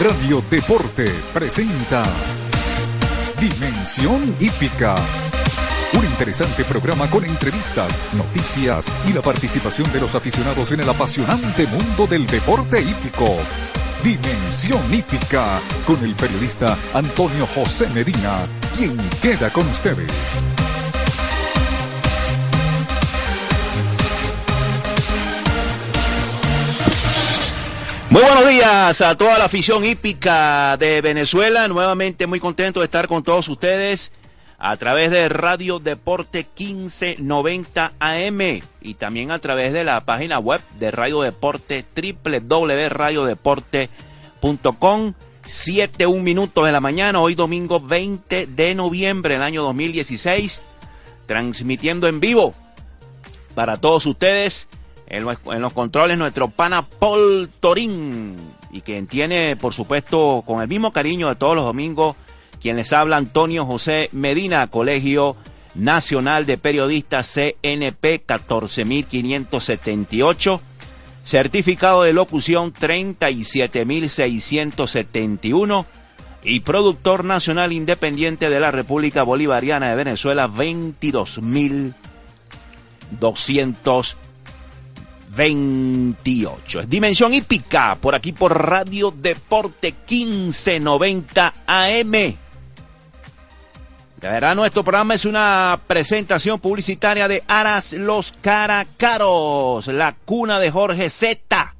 Radio Deporte presenta Dimensión Hípica. Un interesante programa con entrevistas, noticias y la participación de los aficionados en el apasionante mundo del deporte hípico. Dimensión Hípica con el periodista Antonio José Medina, quien queda con ustedes. Muy buenos días a toda la afición hípica de Venezuela. Nuevamente muy contento de estar con todos ustedes a través de Radio Deporte 1590 AM y también a través de la página web de Radio Deporte www.radiodeporte.com. 7, un minutos de la mañana, hoy domingo 20 de noviembre del año 2016, transmitiendo en vivo para todos ustedes en los, controles nuestro pana Paul Torín y quien tiene, por supuesto, con el mismo cariño de todos los domingos, quien les habla Antonio José Medina, Colegio Nacional de Periodistas CNP 14578, certificado de locución 37671 y productor nacional independiente de la República Bolivariana de Venezuela 22200 28. Es Dimensión Hípica, por aquí por Radio Deporte 1590 AM. De verdad, nuestro programa es una presentación publicitaria de Aras Los Caracaros, la cuna de Jorge Z.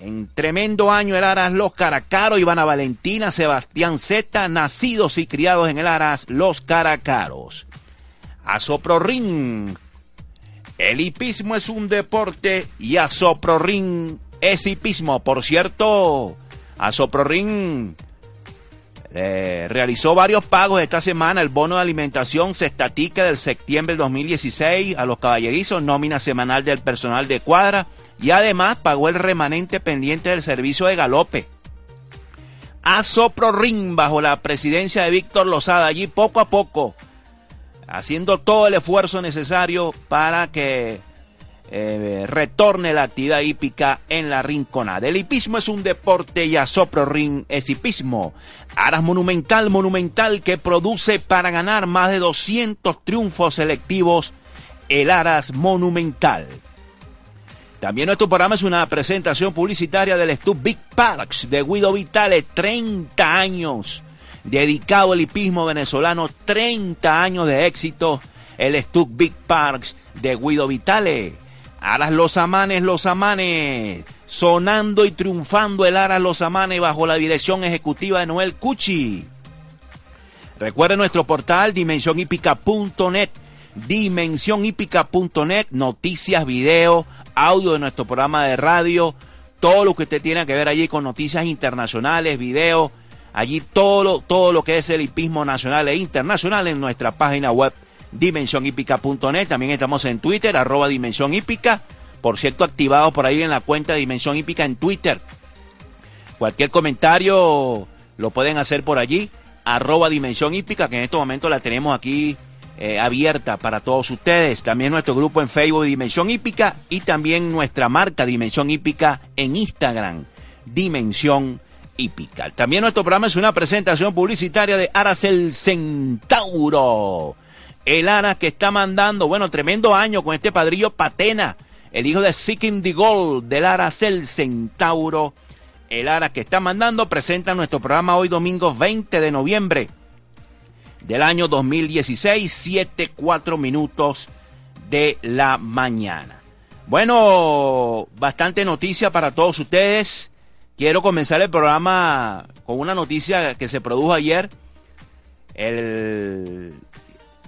En tremendo año el Aras Los Caracaros, Ivana Valentina, Sebastián Z, nacidos y criados en el Aras Los Caracaros. Ring el hipismo es un deporte y Asoprorin es hipismo. Por cierto, Asoprorin eh, realizó varios pagos esta semana. El bono de alimentación se estatica del septiembre del 2016 a los caballerizos, nómina semanal del personal de cuadra y además pagó el remanente pendiente del servicio de galope. Asoprorin bajo la presidencia de Víctor Lozada, allí poco a poco haciendo todo el esfuerzo necesario para que eh, retorne la actividad hípica en la rinconada. El hipismo es un deporte y asopro ring es hipismo. Aras monumental, monumental que produce para ganar más de 200 triunfos selectivos el Aras monumental. También nuestro programa es una presentación publicitaria del Stub Big Parks de Guido Vitale, 30 años dedicado al hipismo venezolano, 30 años de éxito, el Stuck Big Parks de Guido Vitale. Aras Los Amanes, Los Amanes, sonando y triunfando el Aras Los Amanes bajo la dirección ejecutiva de Noel Cuchi. Recuerde nuestro portal dimensionhipica.net, dimensionhipica.net, noticias, video, audio de nuestro programa de radio, todo lo que usted tiene que ver allí con noticias internacionales, video, Allí todo lo, todo lo que es el hipismo nacional e internacional en nuestra página web dimensionhipica.net. También estamos en Twitter, arroba Dimensión Hípica. Por cierto, activados por ahí en la cuenta de Dimensión Hípica en Twitter. Cualquier comentario lo pueden hacer por allí, arroba Dimensión Hípica, que en este momento la tenemos aquí eh, abierta para todos ustedes. También nuestro grupo en Facebook Dimensión Hípica y también nuestra marca Dimensión Hípica en Instagram, Dimensión también nuestro programa es una presentación publicitaria de Aras el Centauro. El Aras que está mandando, bueno, tremendo año con este padrillo Patena, el hijo de Seeking the Gold del Aras el Centauro. El Aras que está mandando presenta nuestro programa hoy domingo 20 de noviembre del año 2016, 7, 4 minutos de la mañana. Bueno, bastante noticia para todos ustedes. Quiero comenzar el programa con una noticia que se produjo ayer. El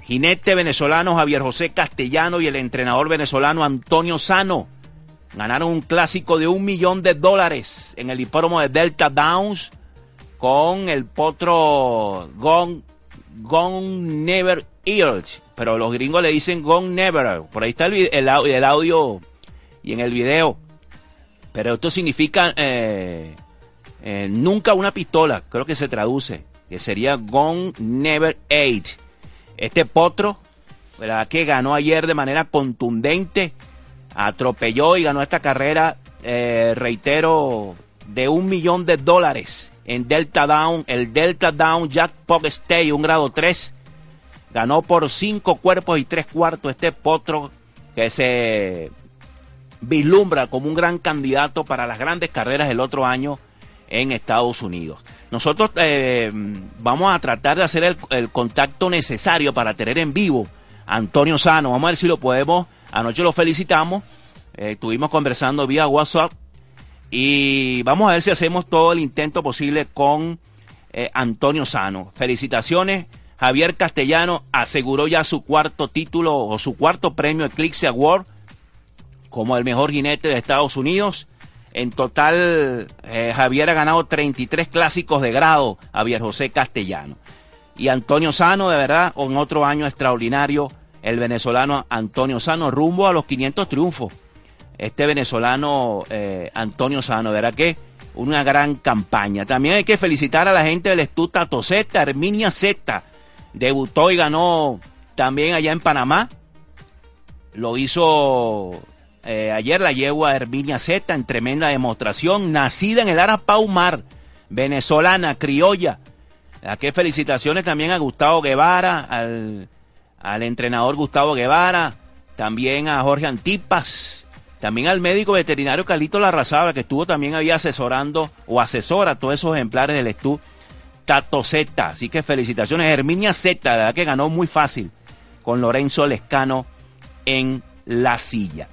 jinete venezolano Javier José Castellano y el entrenador venezolano Antonio Sano ganaron un clásico de un millón de dólares en el hipódromo de Delta Downs con el potro Gone, Never Eared. Pero los gringos le dicen Gone Never. Por ahí está el audio y en el video. Pero esto significa eh, eh, nunca una pistola, creo que se traduce, que sería Gone Never Eight. Este potro, ¿verdad? Que ganó ayer de manera contundente, atropelló y ganó esta carrera, eh, reitero, de un millón de dólares en Delta Down, el Delta Down Jackpot Stay, un grado 3. Ganó por cinco cuerpos y tres cuartos este potro que se vislumbra como un gran candidato para las grandes carreras del otro año en Estados Unidos. Nosotros eh, vamos a tratar de hacer el, contacto necesario para tener en vivo a Antonio Sano. Vamos a ver si lo podemos. Anoche lo felicitamos. Eh, estuvimos conversando vía WhatsApp. Y vamos a ver si hacemos todo el intento posible con eh, Antonio Sano. Felicitaciones. Javier Castellano aseguró ya su cuarto título o su cuarto premio Eclipse Award como el mejor jinete de Estados Unidos. En total, eh, Javier ha ganado 33 clásicos de grado, Javier José Castellano. Y Antonio Sano, de verdad, en otro año extraordinario, el venezolano Antonio Sano, rumbo a los 500 triunfos. Este venezolano eh, Antonio Sano, verdad que una gran campaña. También hay que felicitar a la gente del Estuta Toseta, Herminia Zeta. Debutó y ganó también allá en Panamá. Lo hizo eh, ayer la yegua Herminia Z en tremenda demostración, nacida en el Arapaumar, venezolana, criolla. Aquí felicitaciones también a Gustavo Guevara, al, al entrenador Gustavo Guevara, también a Jorge Antipas, también al médico veterinario Carlito Larrazabra, que estuvo también ahí asesorando o asesora todos esos ejemplares del Estú Tato Z. Así que felicitaciones, Herminia Z, la verdad que ganó muy fácil con Lorenzo Lescano en la silla.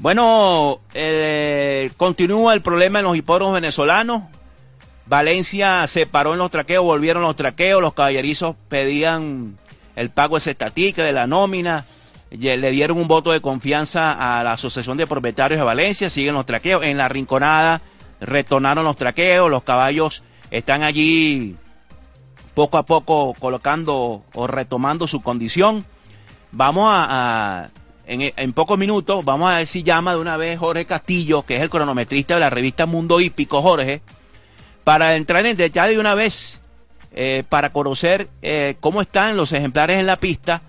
Bueno, eh, continúa el problema en los hipódromos venezolanos. Valencia se paró en los traqueos, volvieron los traqueos, los caballerizos pedían el pago de de la nómina, le dieron un voto de confianza a la Asociación de Propietarios de Valencia, siguen los traqueos, en la rinconada retornaron los traqueos, los caballos están allí poco a poco colocando o retomando su condición. Vamos a, en, pocos minutos vamos a ver si llama de una vez Jorge Castillo, que es el cronometrista de la revista Mundo Hípico, Jorge, para entrar en detalle de una vez, eh, para conocer eh, cómo están los ejemplares en la pista.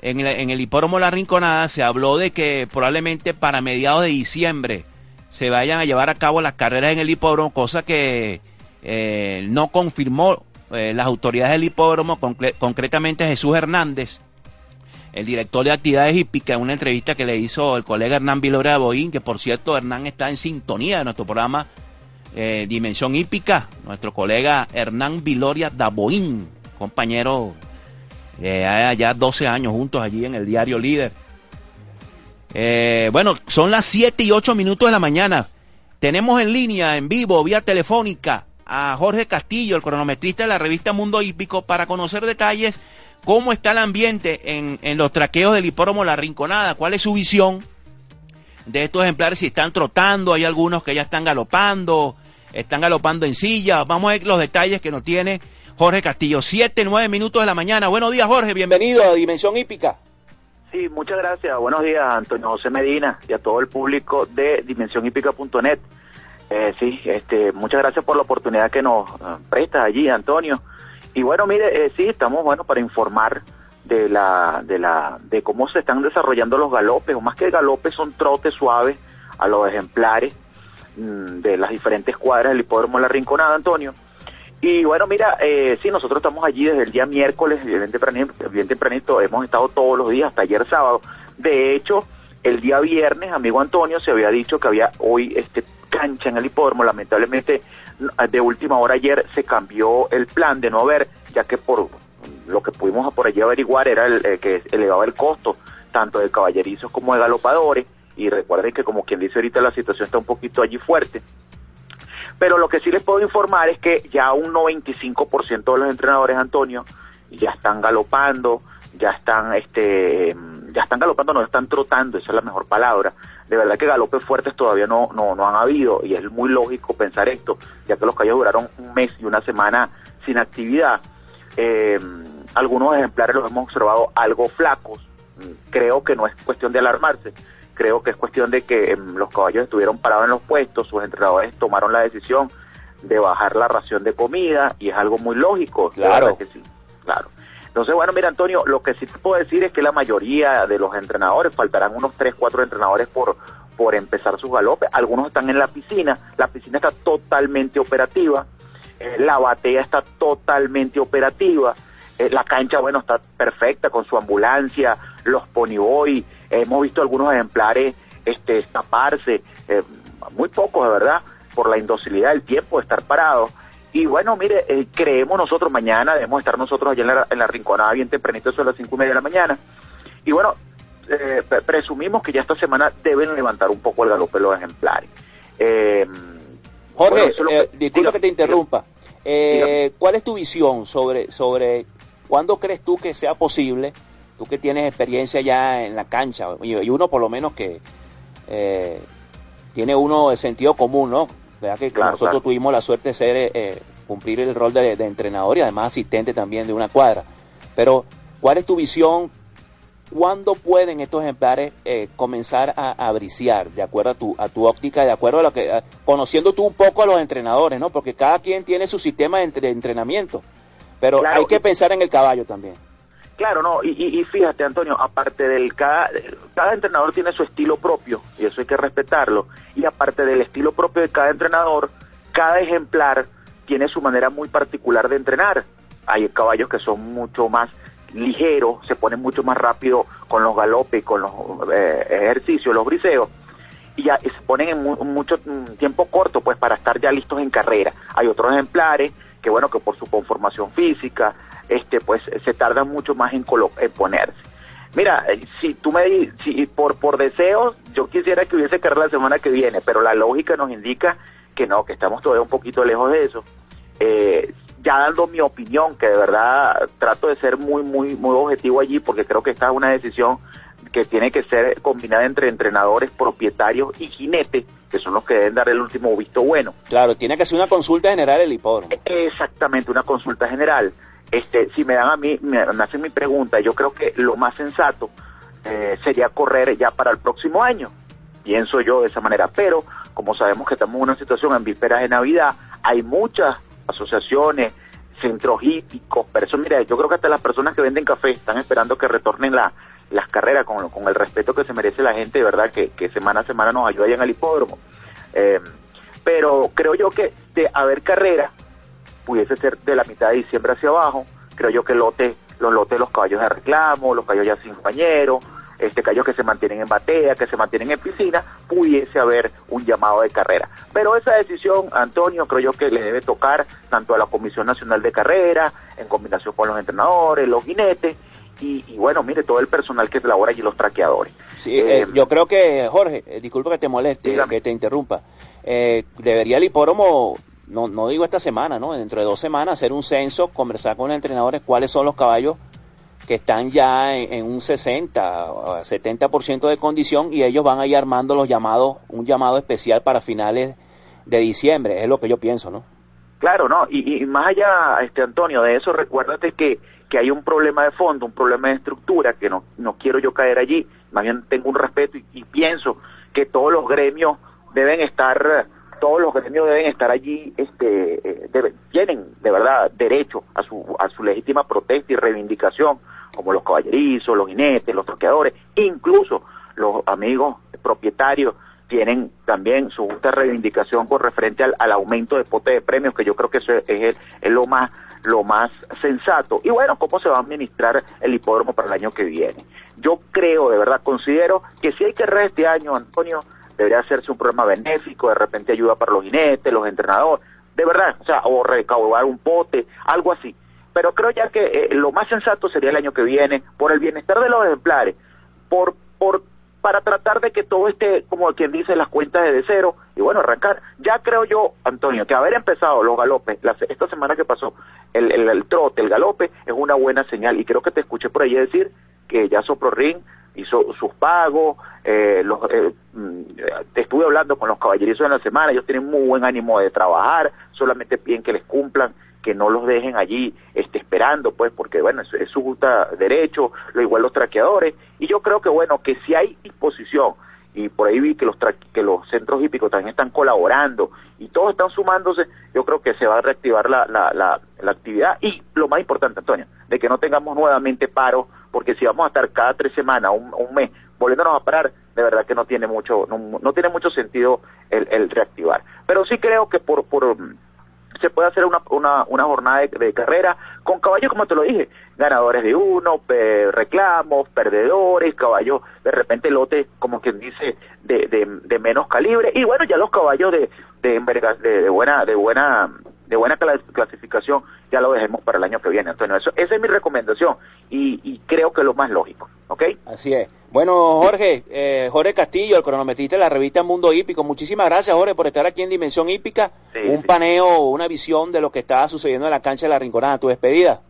En el, en el hipódromo La Rinconada se habló de que probablemente para mediados de diciembre se vayan a llevar a cabo las carreras en el hipódromo, cosa que eh, no confirmó las autoridades del hipódromo, concretamente Jesús Hernández, el director de actividades hípicas, en una entrevista que le hizo el colega Hernán Viloria de que por cierto Hernán está en sintonía de nuestro programa eh, Dimensión Hípica, nuestro colega Hernán Viloria Daboín, compañero de allá 12 años juntos allí en el diario Líder. Eh, bueno, son las 7 y 8 minutos de la mañana. Tenemos en línea, en vivo, vía telefónica, a Jorge Castillo, el cronometrista de la revista Mundo Hípico, para conocer detalles ¿Cómo está el ambiente en, en los traqueos del hipódromo La Rinconada? ¿Cuál es su visión de estos ejemplares? Si están trotando, hay algunos que ya están galopando, están galopando en silla. Vamos a ver los detalles que nos tiene Jorge Castillo. Siete, nueve minutos de la mañana. Buenos días, Jorge. Bienvenido a Dimensión Hípica. Sí, muchas gracias. Buenos días, Antonio José Medina y a todo el público de dimensionhípica.net. Eh, sí, este, muchas gracias por la oportunidad que nos eh, prestas allí, Antonio. Y bueno, mire, eh, sí, estamos bueno para informar de la, de la, de cómo se están desarrollando los galopes, o más que galopes son trotes suaves a los ejemplares mm, de las diferentes cuadras del hipódromo La Rinconada, Antonio. Y bueno, mira, eh, sí, nosotros estamos allí desde el día miércoles, bien tempranito, bien tempranito, hemos estado todos los días, hasta ayer sábado. De hecho, el día viernes, amigo Antonio, se había dicho que había hoy este cancha en el hipódromo, lamentablemente de última hora ayer se cambió el plan de no haber, ya que por lo que pudimos por allí averiguar era el, eh, que elevaba el costo tanto de caballerizos como de galopadores y recuerden que como quien dice ahorita la situación está un poquito allí fuerte. Pero lo que sí les puedo informar es que ya un 95% de los entrenadores, Antonio, ya están galopando, ya están este ya están galopando, no están trotando, esa es la mejor palabra. De verdad que galopes fuertes todavía no, no, no han habido y es muy lógico pensar esto, ya que los callos duraron un mes y una semana sin actividad. Eh, algunos ejemplares los hemos observado algo flacos. Creo que no es cuestión de alarmarse, creo que es cuestión de que em, los caballos estuvieron parados en los puestos, sus entrenadores tomaron la decisión de bajar la ración de comida y es algo muy lógico. Claro. Que sí, claro. Entonces, bueno, mira, Antonio, lo que sí te puedo decir es que la mayoría de los entrenadores, faltarán unos 3, 4 entrenadores por, por empezar sus galopes. Algunos están en la piscina, la piscina está totalmente operativa, eh, la batea está totalmente operativa, eh, la cancha, bueno, está perfecta con su ambulancia, los ponyboy, hemos visto algunos ejemplares este, escaparse, eh, muy pocos de verdad, por la indocilidad del tiempo de estar parados. Y bueno, mire, creemos nosotros mañana, debemos estar nosotros allá en la, en la rinconada bien tempranito, eso a las cinco y media de la mañana. Y bueno, eh, presumimos que ya esta semana deben levantar un poco el galope los ejemplares. Eh, Jorge, eh, disculpa que te interrumpa. Eh, ¿Cuál es tu visión sobre, sobre cuándo crees tú que sea posible, tú que tienes experiencia ya en la cancha, y, uno por lo menos que tiene uno de sentido común, ¿no? ¿Verdad que nosotros tuvimos la suerte de ser, cumplir el rol de, de entrenador y además asistente también de una cuadra. Pero, ¿cuál es tu visión ¿Cuándo pueden estos ejemplares eh, comenzar a, a, briciar, de acuerdo a tu, a tu óptica, de acuerdo a lo que, conociendo tú un poco a los entrenadores, ¿no? Porque cada quien tiene su sistema de, entrenamiento, pero hay que pensar en el caballo también. Claro, no, y, fíjate, Antonio, aparte del cada, cada entrenador tiene su estilo propio, y eso hay que respetarlo, y aparte del estilo propio de cada entrenador, cada ejemplar tiene su manera muy particular de entrenar. Hay caballos que son mucho más ligero, se pone mucho más rápido con los galopes, con los eh, ejercicios, los briseos, y ya se ponen en mucho tiempo corto, pues para estar ya listos en carrera. Hay otros ejemplares que, bueno, que por su conformación física, este, pues se tardan mucho más en, en ponerse. Mira, eh, si tú me si por por deseos, yo quisiera que hubiese carrera la semana que viene, pero la lógica nos indica que no, que estamos todavía un poquito lejos de eso. Eh, ya dando mi opinión, que de verdad trato de ser muy, muy, muy objetivo allí, porque creo que esta es una decisión que tiene que ser combinada entre entrenadores, propietarios y jinetes, que son los que deben dar el último visto bueno. Claro, tiene que ser una consulta general el hipódromo. Exactamente, una consulta general. Este, si me dan a mí, me, hacen mi pregunta, yo creo que lo más sensato eh, sería correr ya para el próximo año. Pienso yo de esa manera, pero como sabemos que estamos en una situación en vísperas de Navidad, hay muchas asociaciones, centros hípicos, personas, mira, yo creo que hasta las personas que venden café están esperando que retornen la, las carreras con, con el respeto que se merece la gente, de verdad, que, semana a semana nos ayudan al hipódromo. Eh, pero creo yo que de haber carrera, pudiese ser de la mitad de diciembre hacia abajo, creo yo que lote, los lotes de los caballos de reclamo, los caballos ya sin compañero, este callos que se mantienen en batea, que se mantienen en piscina, pudiese haber un llamado de carrera. Pero esa decisión, Antonio, creo yo que le debe tocar tanto a la Comisión Nacional de Carrera, en combinación con los entrenadores, los jinetes, y, bueno, mire, todo el personal que labora allí, los traqueadores. Sí, eh, eh, yo creo que, Jorge, eh, disculpa que te moleste, que te interrumpa, debería el hipódromo no, no digo esta semana, ¿no? Dentro de dos semanas hacer un censo, conversar con los entrenadores cuáles son los caballos que están ya en, un 60 o 70% de condición y ellos van a armando los llamados, un llamado especial para finales de diciembre, es lo que yo pienso, ¿no? Claro, no, y, más allá, este Antonio, de eso, recuérdate que, que hay un problema de fondo, un problema de estructura, que no, no quiero yo caer allí, más bien tengo un respeto y, pienso que todos los gremios deben estar todos los gremios deben estar allí, este, eh, tienen de verdad derecho a su, a su legítima protesta y reivindicación, como los caballerizos, los jinetes, los troqueadores, incluso los amigos propietarios tienen también su justa reivindicación con referente al, aumento de pote de premios, que yo creo que eso es, lo más lo más sensato. Y bueno, cómo se va a administrar el hipódromo para el año que viene. Yo creo, de verdad, considero que si hay que errar este año, Antonio, debería hacerse un programa benéfico, de repente ayuda para los jinetes, los entrenadores, de verdad, o sea, o recaudar un pote, algo así pero creo ya que eh, lo más sensato sería el año que viene, por el bienestar de los ejemplares, por, por, para tratar de que todo esté, como quien dice, las cuentas de cero, y bueno, arrancar. Ya creo yo, Antonio, que haber empezado los galopes, esta semana que pasó, el, el, trote, el galope, es una buena señal, y creo que te escuché por ahí decir que ya Sopro Ring hizo sus pagos, eh, los, eh, mm, estuve hablando con los caballerizos en la semana, ellos tienen muy buen ánimo de trabajar, solamente piden que les cumplan que no los dejen allí este, esperando, pues, porque, bueno, es, su justo derecho, lo igual los traqueadores, y yo creo que, bueno, que si hay disposición, y por ahí vi que los, que los centros hípicos también están colaborando, y todos están sumándose, yo creo que se va a reactivar la, la, la actividad y lo más importante, Antonio, de que no tengamos nuevamente paro, porque si vamos a estar cada tres semanas, un, un mes, volviéndonos a parar, de verdad que no tiene mucho, no, no tiene mucho sentido el, el, reactivar. Pero sí creo que por, por se puede hacer una, una, una jornada de, carrera con caballos, como te lo dije, ganadores de uno, reclamos, perdedores, caballos de repente lote, como quien dice, de, de, menos calibre, y bueno, ya los caballos de, de, de, buena, de buena de buena clasificación, ya lo dejemos para el año que viene, Antonio. Eso, esa es mi recomendación y, y creo que es lo más lógico, ¿ok? Así es. Bueno, Jorge, eh, Jorge Castillo, el cronometrista de la revista Mundo Hípico, muchísimas gracias, Jorge, por estar aquí en Dimensión Hípica. un paneo, una visión de lo que estaba sucediendo en la cancha de la Rinconada, tu despedida.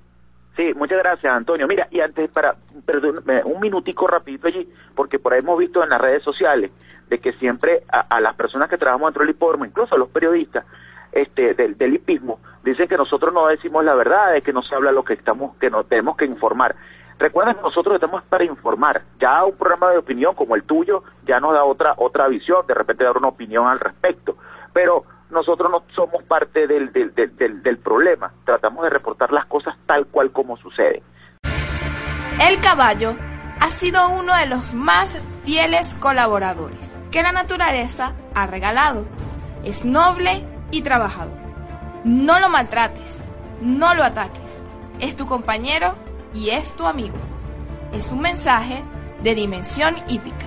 Sí, muchas gracias, Antonio. Mira, y antes, para, perdón, un minutico rapidito allí, porque por ahí hemos visto en las redes sociales de que siempre a, las personas que trabajamos dentro del hipódromo, incluso a los periodistas este, del, del hipismo, dicen que nosotros no decimos la verdad, de que no se habla lo que estamos, que nos tenemos que informar. Recuerden que nosotros estamos para informar. Ya un programa de opinión como el tuyo ya nos da otra otra visión, de repente dar una opinión al respecto. Pero nosotros no somos parte del, del, del, del problema. Tratamos de reportar las cosas tal cual como sucede. El caballo ha sido uno de los más fieles colaboradores que la naturaleza ha regalado. Es noble y trabajador. No lo maltrates, no lo ataques. Es tu compañero y es tu amigo. Es un mensaje de dimensión hípica.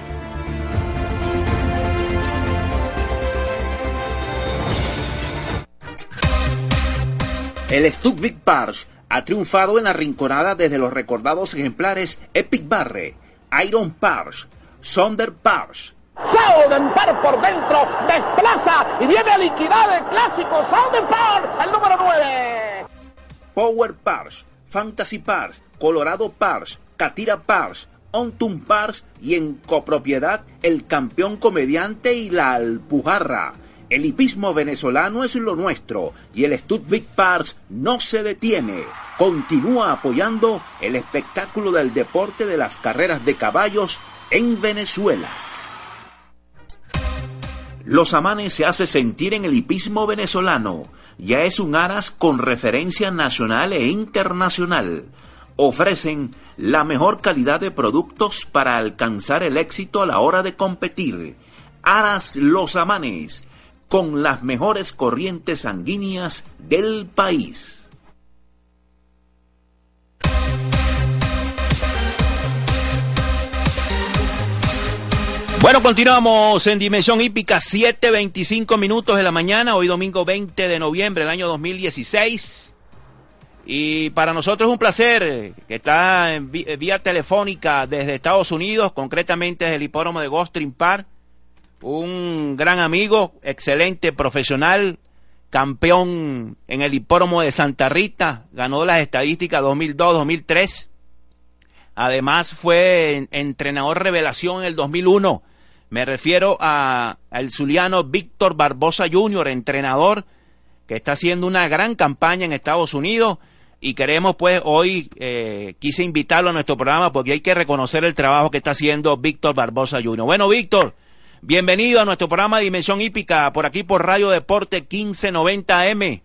El Stuck Big Pars ha triunfado en la rinconada desde los recordados ejemplares Epic Barre, Iron Pars, Sonder Pars. Souden Par por dentro, desplaza y viene a liquidar el clásico Souden Par, el número 9. Power Pars, Fantasy Pars, Colorado Pars, Catira Pars, Ontum Pars y en copropiedad el campeón comediante y la Alpujarra. El hipismo venezolano es lo nuestro y el Studvik Pars no se detiene. Continúa apoyando el espectáculo del deporte de las carreras de caballos en Venezuela. Los Amanes se hace sentir en el hipismo venezolano. Ya es un aras con referencia nacional e internacional ofrecen la mejor calidad de productos para alcanzar el éxito a la hora de competir. Aras Los Amanes, con las mejores corrientes sanguíneas del país. Bueno, continuamos en Dimensión Hípica, 7.25 minutos de la mañana, hoy domingo 20 de noviembre del año 2016. Y para nosotros es un placer que está en vía telefónica desde Estados Unidos, concretamente desde el hipódromo de Gostrin Park, un gran amigo, excelente profesional, campeón en el hipódromo de Santa Rita, ganó las estadísticas 2002-2003. Además fue entrenador revelación en el 2001. Me refiero a al zuliano Víctor Barbosa Jr., entrenador que está haciendo una gran campaña en Estados Unidos y queremos pues hoy, eh, quise invitarlo a nuestro programa porque hay que reconocer el trabajo que está haciendo Víctor Barbosa Jr. Bueno, Víctor, bienvenido a nuestro programa Dimensión Hípica, por aquí por Radio Deporte 1590M.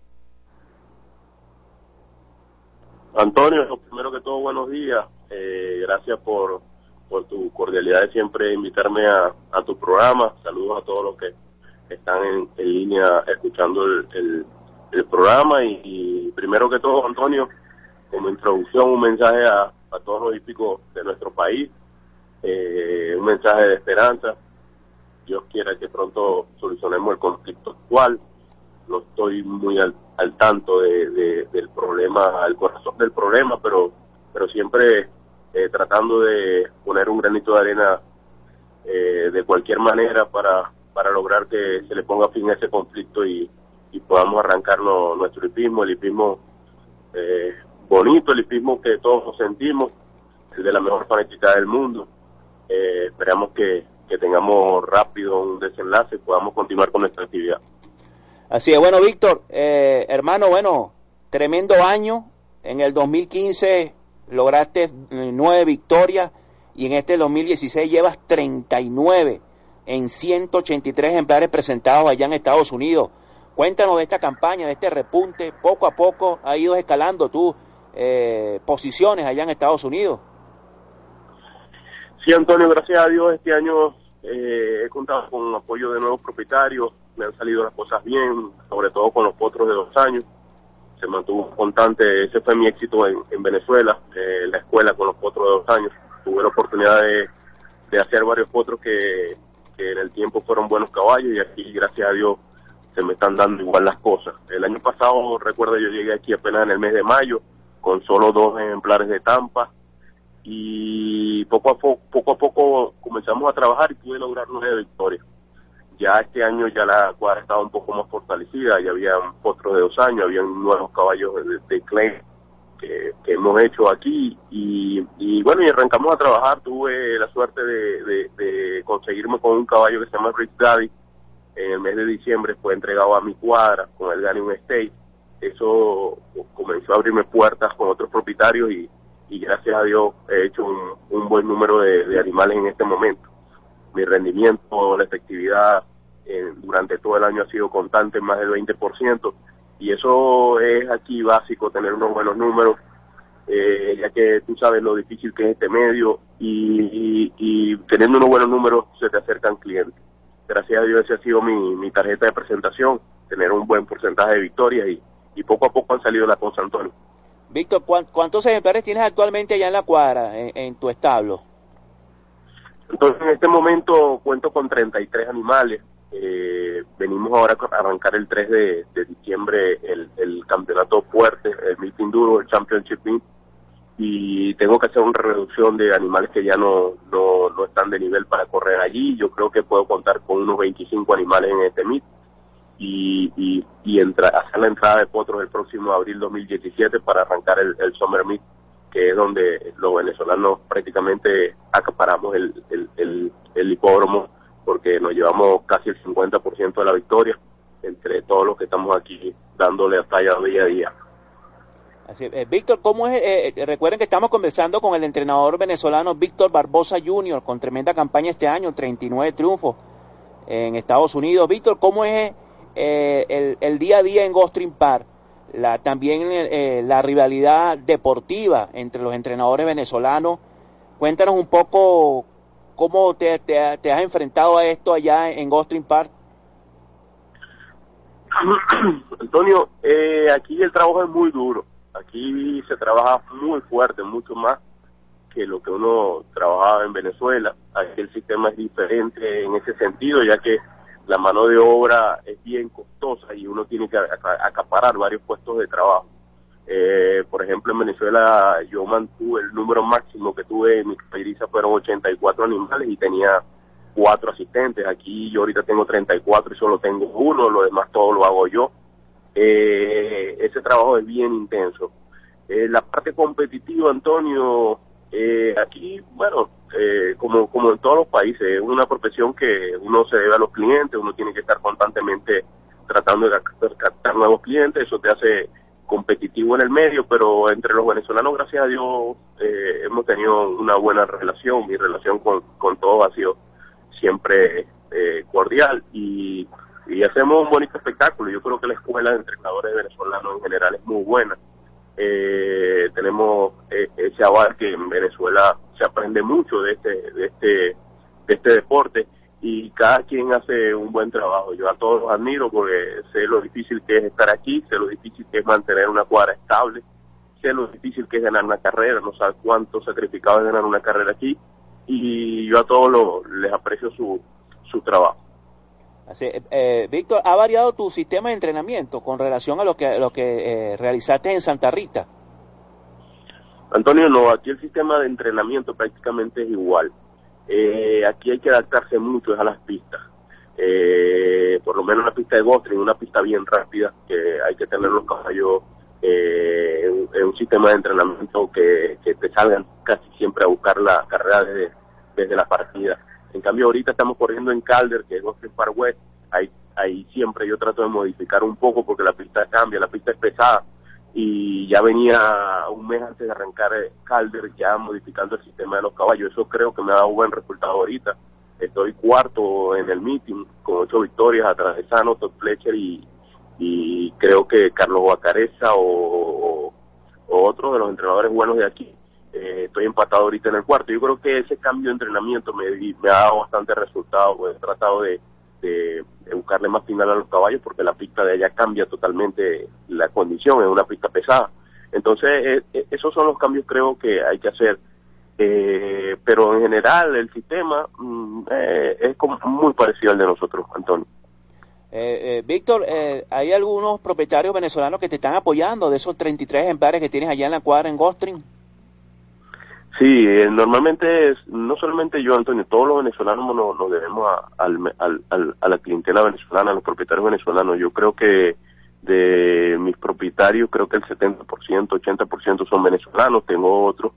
Antonio, primero que todo, buenos días. Eh, gracias por, por tu cordialidad de siempre invitarme a, a tu programa. Saludos a todos los que están en, línea escuchando el el programa y, primero que todo, Antonio, como introducción, un mensaje a, todos los hípicos de nuestro país, eh, un mensaje de esperanza. Dios quiera que pronto solucionemos el conflicto actual. No estoy muy al, tanto de, del problema, al corazón del problema, pero, pero siempre eh, tratando de poner un granito de arena eh, de cualquier manera para, para lograr que se le ponga fin a ese conflicto y, y podamos arrancarnos nuestro hipismo, el hipismo eh, bonito, el hipismo que todos sentimos, el de la mejor fanática del mundo. Eh, esperamos que, tengamos rápido un desenlace y podamos continuar con nuestra actividad. Así es, bueno, Víctor, eh, hermano, bueno, tremendo año. En el 2015 lograste nueve victorias y en este 2016 llevas 39 en 183 ejemplares presentados allá en Estados Unidos Cuéntanos de esta campaña, de este repunte. Poco a poco ha ido escalando tú eh, posiciones allá en Estados Unidos. Sí, Antonio, gracias a Dios este año eh, he contado con apoyo de nuevos propietarios, me han salido las cosas bien, sobre todo con los potros de dos años. Se mantuvo constante, ese fue mi éxito en, Venezuela, en la escuela con los potros de dos años. Tuve la oportunidad de, hacer varios potros que, que en el tiempo fueron buenos caballos y aquí, gracias a Dios, se me están dando igual las cosas. El año pasado, recuerdo, yo llegué aquí apenas en el mes de mayo, con solo dos ejemplares de Tampa, y poco a poco, poco a poco comenzamos a trabajar y pude lograr nueve victorias. Ya este año ya la cuadra estaba un poco más fortalecida, ya había potros de dos años, había nuevos caballos de, de que, hemos hecho aquí y, bueno, y arrancamos a trabajar. Tuve la suerte de, conseguirme con un caballo que se llama Rich Daddy, en el mes de diciembre fue entregado a mi cuadra con el Ganium State. Eso comenzó a abrirme puertas con otros propietarios y, gracias a Dios he hecho un, buen número de, animales en este momento. Mi rendimiento, la efectividad eh, durante todo el año ha sido constante, más del 20%, y eso es aquí básico, tener unos buenos números, eh, ya que tú sabes lo difícil que es este medio y, y teniendo unos buenos números se te acercan clientes gracias a Dios esa ha sido mi, tarjeta de presentación, tener un buen porcentaje de victorias y, poco a poco han salido las cosas, Antonio. Víctor, ¿cuántos ejemplares tienes actualmente allá en la cuadra, en, tu establo? Entonces, en este momento cuento con 33 animales. Eh, venimos ahora a arrancar el 3 de, diciembre el, campeonato fuerte, el Meeting Duro, el Championship Meet y tengo que hacer una reducción de animales que ya no, no, no están de nivel para correr allí. Yo creo que puedo contar con unos 25 animales en este MIT y, y, y hacer la entrada de potros el próximo abril 2017 para arrancar el, el Summer Meet, que es donde los venezolanos prácticamente acaparamos el, el, el, hipódromo porque nos llevamos casi el 50% de la victoria entre todos los que estamos aquí dándole a talla día a día. Eh, Víctor, ¿cómo es? Eh, eh, recuerden que estamos conversando con el entrenador venezolano Víctor Barbosa Jr., con tremenda campaña este año, 39 triunfos en Estados Unidos. Víctor, ¿cómo es el, día a día en Gostrin Park? La, también la rivalidad deportiva entre los entrenadores venezolanos. Cuéntanos un poco cómo te, has enfrentado a esto allá en Gostrin Park. Antonio, aquí el trabajo es muy duro Aquí se trabaja muy fuerte, mucho más que lo que uno trabajaba en Venezuela. Aquí el sistema es diferente en ese sentido, ya que la mano de obra es bien costosa y uno tiene que acaparar varios puestos de trabajo. Eh, por ejemplo, en Venezuela yo mantuve el número máximo que tuve en mi caberiza fueron 84 animales y tenía cuatro asistentes. Aquí yo ahorita tengo 34 y solo tengo uno, lo demás todo lo hago yo. Eh, ese trabajo es bien intenso. Eh, la parte competitiva, Antonio, eh, aquí, bueno, eh, como, como en todos los países, es una profesión que uno se debe a los clientes, uno tiene que estar constantemente tratando de captar nuevos clientes, eso te hace competitivo en el medio, pero entre los venezolanos, gracias a Dios, eh, hemos tenido una buena relación, mi relación con, con todos ha sido siempre eh, cordial y y hacemos un bonito espectáculo. Yo creo que la escuela de entrenadores venezolanos en general es muy buena. Eh, tenemos eh, ese aval que en Venezuela se aprende mucho de este, de este, de este deporte y cada quien hace un buen trabajo. Yo a todos los admiro porque sé lo difícil que es estar aquí, sé lo difícil que es mantener una cuadra estable, sé lo difícil que es ganar una carrera, no sabes cuánto sacrificado es ganar una carrera aquí y yo a todos les aprecio su, su trabajo. Así, eh, Víctor, ¿ha variado tu sistema de entrenamiento con relación a lo que, lo que eh, realizaste en Santa Rita? Antonio, no, aquí el sistema de entrenamiento prácticamente es igual. Eh, aquí hay que adaptarse mucho a las pistas. por lo menos la pista de Gostring, una pista bien rápida, que hay que tener los caballos en, un sistema de entrenamiento que, que, te salgan casi siempre a buscar la carrera desde, desde la partida en cambio, ahorita estamos corriendo en Calder, que es Austin Park West. Ahí, ahí siempre yo trato de modificar un poco porque la pista cambia, la pista es pesada. Y ya venía un mes antes de arrancar eh, Calder ya modificando el sistema de los caballos. Eso creo que me ha dado buen resultado ahorita. Estoy cuarto en el meeting con ocho victorias atrás de Sano, Todd Fletcher y, y creo que Carlos Bacareza o, o, otro de los entrenadores buenos de aquí, eh, estoy empatado ahorita en el cuarto. Yo creo que ese cambio de entrenamiento me, me ha dado bastante resultado, pues, he tratado de, buscarle más final a los caballos porque la pista de allá cambia totalmente la condición, es una pista pesada. Entonces, eh, eh, esos son los cambios creo que hay que hacer. Eh, pero en general el sistema mm, es como muy parecido al de nosotros, Antonio. Víctor, ¿hay algunos propietarios venezolanos que te están apoyando de esos 33 ejemplares que tienes allá en la cuadra en Gostrin? Sí, normalmente es, no solamente yo, Antonio, todos los venezolanos nos, debemos a, a la clientela venezolana, a los propietarios venezolanos. Yo creo que de mis propietarios, creo que el 70%, 80% son venezolanos, tengo otros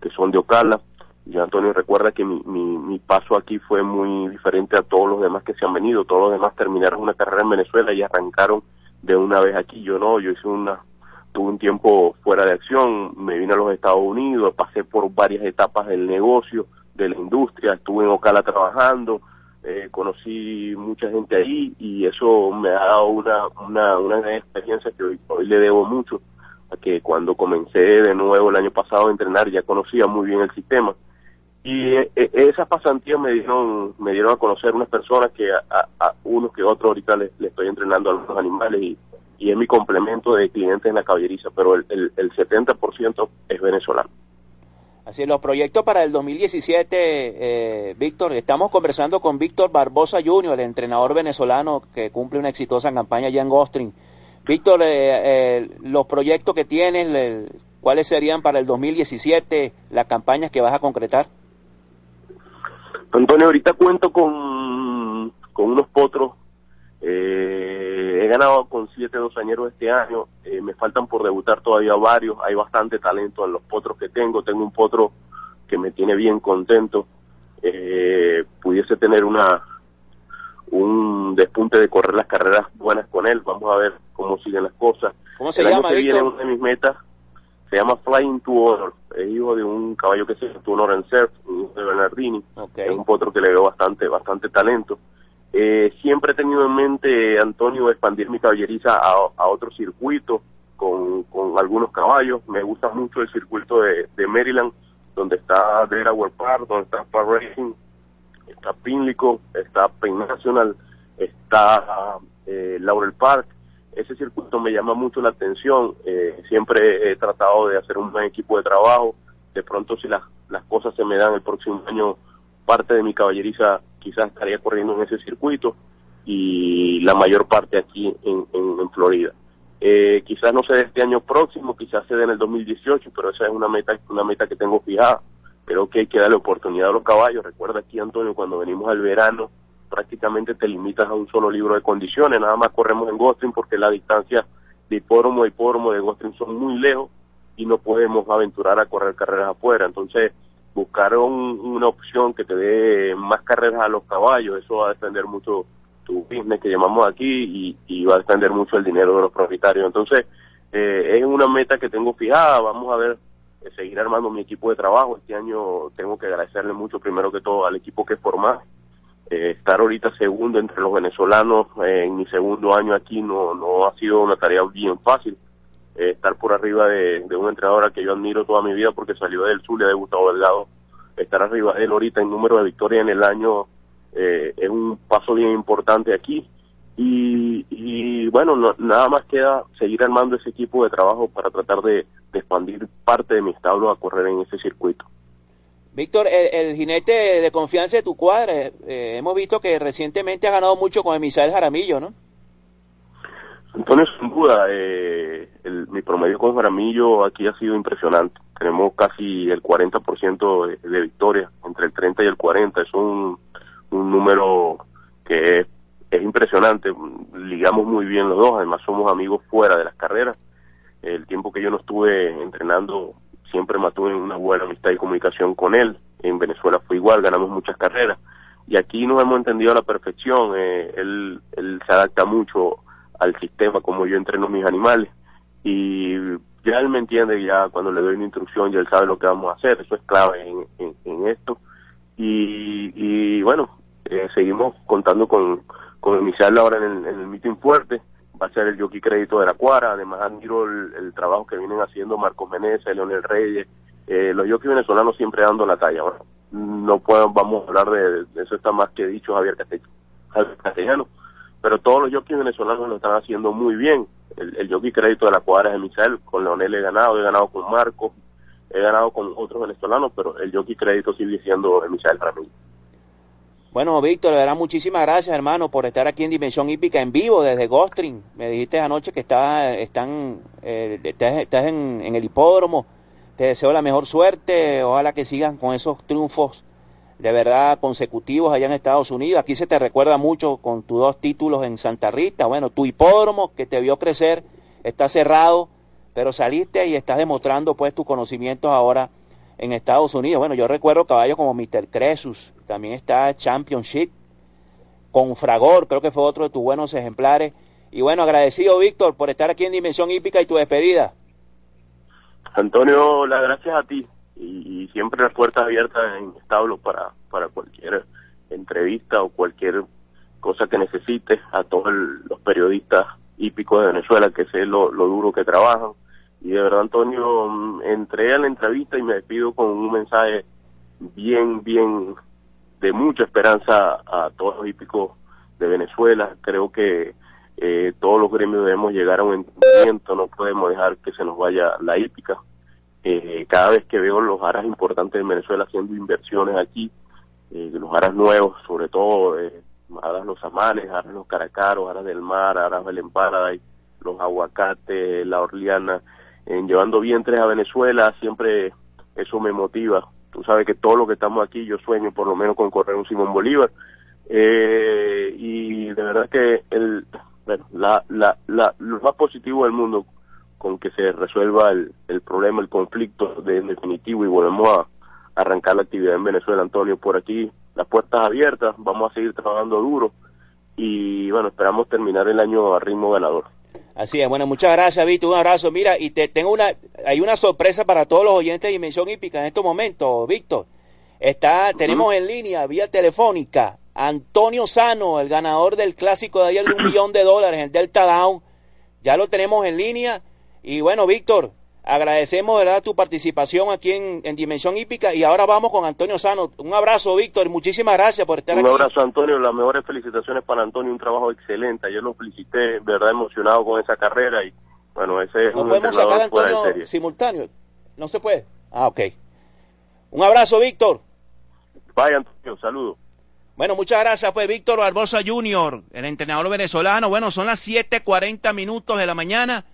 que son de Ocala. Y Antonio recuerda que mi, mi, paso aquí fue muy diferente a todos los demás que se han venido. Todos los demás terminaron una carrera en Venezuela y arrancaron de una vez aquí. Yo no, yo hice una, tuve un tiempo fuera de acción, me vine a los Estados Unidos, pasé por varias etapas del negocio, de la industria, estuve en Ocala trabajando, eh, conocí mucha gente ahí y eso me ha dado una, una, una experiencia que hoy, hoy le debo mucho, a que cuando comencé de nuevo el año pasado a entrenar ya conocía muy bien el sistema. Y eh, eh, esas pasantías me dieron, me dieron a conocer unas personas que a, a, unos que otros ahorita les, estoy entrenando a los animales y, y es mi complemento de clientes en la caballeriza, pero el, el, el 70% es venezolano. Así es, los proyectos para el 2017, eh, Víctor, estamos conversando con Víctor Barbosa Jr., el entrenador venezolano que cumple una exitosa campaña allá en Gostrin. Víctor, eh, eh, los proyectos que tienes, ¿cuáles serían para el 2017 las campañas que vas a concretar? Antonio, ahorita cuento con, con unos potros eh, he ganado con siete dosañeros este año, eh, me faltan por debutar todavía varios, hay bastante talento en los potros que tengo, tengo un potro que me tiene bien contento, eh, pudiese tener una un despunte de correr las carreras buenas con él, vamos a ver cómo siguen las cosas. ¿Cómo se llama, año que viene una de mis metas se llama Flying to Honor, es hijo de un caballo que se llama Honor and Surf, de Bernardini, es un potro que le veo bastante, bastante talento. Eh, siempre he tenido en mente, Antonio, expandir mi caballeriza a, a otro circuito con, con, algunos caballos. Me gusta mucho el circuito de, de Maryland, donde está Delaware Park, donde está Park Racing, está Pimlico, está Penn National, está eh, Laurel Park. Ese circuito me llama mucho la atención. Eh, siempre he tratado de hacer un buen equipo de trabajo. De pronto, si las, las cosas se me dan el próximo año, parte de mi caballeriza quizás estaría corriendo en ese circuito y la mayor parte aquí en, en, Florida. Eh, quizás no sea este año próximo, quizás sea en el 2018, pero esa es una meta, una meta que tengo fijada. Creo que hay que darle oportunidad a los caballos. Recuerda aquí, Antonio, cuando venimos al verano, prácticamente te limitas a un solo libro de condiciones. Nada más corremos en Gostrin porque la distancia de hipódromo a hipódromo de Gostrin son muy lejos y no podemos aventurar a correr carreras afuera. Entonces, buscar una opción que te dé más carreras a los caballos, eso va a defender mucho tu business que llamamos aquí y, va a defender mucho el dinero de los propietarios. Entonces, eh, es una meta que tengo fijada, vamos a ver, eh, seguir armando mi equipo de trabajo. Este año tengo que agradecerle mucho, primero que todo, al equipo que formar. Eh, estar ahorita segundo entre los venezolanos en mi segundo año aquí no, no ha sido una tarea bien fácil eh, estar por arriba de, de una entrenadora que yo admiro toda mi vida porque salió del Zulia de Gustavo Delgado, estar arriba de él ahorita en número de victorias en el año eh, es un paso bien importante aquí. Y, y bueno, nada más queda seguir armando ese equipo de trabajo para tratar de, expandir parte de mi establo a correr en ese circuito. Víctor, el, jinete de confianza de tu cuadra, eh, hemos visto que recientemente ha ganado mucho con el Misael Jaramillo, ¿no? Antonio, sin duda, eh, mi promedio con Jaramillo aquí ha sido impresionante. Tenemos casi el 40% de, de victorias, entre el 30 y el 40. Es un, un número que es, es, impresionante. Ligamos muy bien los dos, además somos amigos fuera de las carreras. El tiempo que yo no estuve entrenando, siempre mantuve una buena amistad y comunicación con él. En Venezuela fue igual, ganamos muchas carreras. Y aquí nos hemos entendido a la perfección. Eh, él, él se adapta mucho al sistema como yo entreno mis animales. Y ya él me entiende ya cuando le doy una instrucción ya él sabe lo que vamos a hacer. Eso es clave en, esto. Y, y bueno eh, seguimos contando con con iniciarlo ahora en el, en el meeting fuerte. Va a ser el jockey crédito de la cuara. Además, admiro el, trabajo que vienen haciendo Marcos Meneses, Leonel Reyes, eh, los jockeys venezolanos siempre dando la talla. No puedo, vamos a hablar de, eso, está más que dicho Javier Castellano, pero todos los jockeys venezolanos lo están haciendo muy bien. El, el jockey crédito de la cuadra es de Misael, con Leonel he ganado, he ganado con Marcos, he ganado con otros venezolanos, pero el jockey crédito sigue siendo Misael Ramírez. Bueno, Víctor, de verdad, muchísimas gracias, hermano, por estar aquí en Dimensión Hípica en vivo desde Gostring. Me dijiste anoche que está, están, eh, estás, en, en, el hipódromo. Te deseo la mejor suerte. Ojalá que sigan con esos triunfos de verdad consecutivos allá en Estados Unidos. Aquí se te recuerda mucho con tus dos títulos en Santa Rita. Bueno, tu hipódromo que te vio crecer está cerrado, pero saliste y estás demostrando pues tus conocimientos ahora en Estados Unidos. Bueno, yo recuerdo caballos como Mr. Cresus, también está Championship, con Fragor, creo que fue otro de tus buenos ejemplares. Y bueno, agradecido Víctor por estar aquí en Dimensión Hípica y tu despedida. Antonio, las gracias a ti y, siempre las puertas abiertas en establo para, para cualquier entrevista o cualquier cosa que necesites a todos los periodistas hípicos de Venezuela que sé lo duro que trabajan y de verdad, Antonio, mm, entré a la entrevista y me despido con un mensaje bien, bien de mucha esperanza a todos los hípicos de Venezuela. Creo que eh, todos los gremios debemos llegar a un entendimiento, no podemos dejar que se nos vaya la hípica. Eh, cada vez que veo los aras importantes de Venezuela haciendo inversiones aquí, eh, los aras nuevos, sobre todo aras los amanes, aras los caracaros, aras del mar, aras del Emparadise, los aguacates, la orliana, en llevando vientres a Venezuela, siempre eso me motiva. Tú sabes que todo lo que estamos aquí, yo sueño por lo menos con correr un Simón Bolívar. Eh, y de verdad que el, bueno, la, la, la, lo más positivo del mundo con que se resuelva el, el problema, el conflicto de, definitivo y volvemos a arrancar la actividad en Venezuela, Antonio, por aquí, las puertas abiertas, vamos a seguir trabajando duro y bueno, esperamos terminar el año a ritmo ganador. Así es, bueno, muchas gracias, Víctor, un abrazo. Mira, y te tengo una, hay una sorpresa para todos los oyentes de Dimensión Hípica en estos momentos, Víctor. Está, tenemos en línea, vía telefónica, Antonio Sano, el ganador del clásico de ayer de un millón de dólares en Delta Down. Ya lo tenemos en línea. Y bueno, Víctor, Agradecemos ¿verdad? tu participación aquí en, Dimensión Hípica y ahora vamos con Antonio Sano. Un abrazo, Víctor, muchísimas gracias por estar aquí. Un abrazo, Antonio. Las mejores felicitaciones para Antonio, un trabajo excelente. Yo lo felicité, verdad, emocionado con esa carrera y bueno, ese es ¿No podemos sacar a Antonio simultáneo? ¿No se puede? Ah, ok. Un abrazo, Víctor. Vaya, Antonio, saludos. Bueno, muchas gracias, pues, Víctor Barbosa Jr., el entrenador venezolano. Bueno, son las 7:40 minutos de la mañana.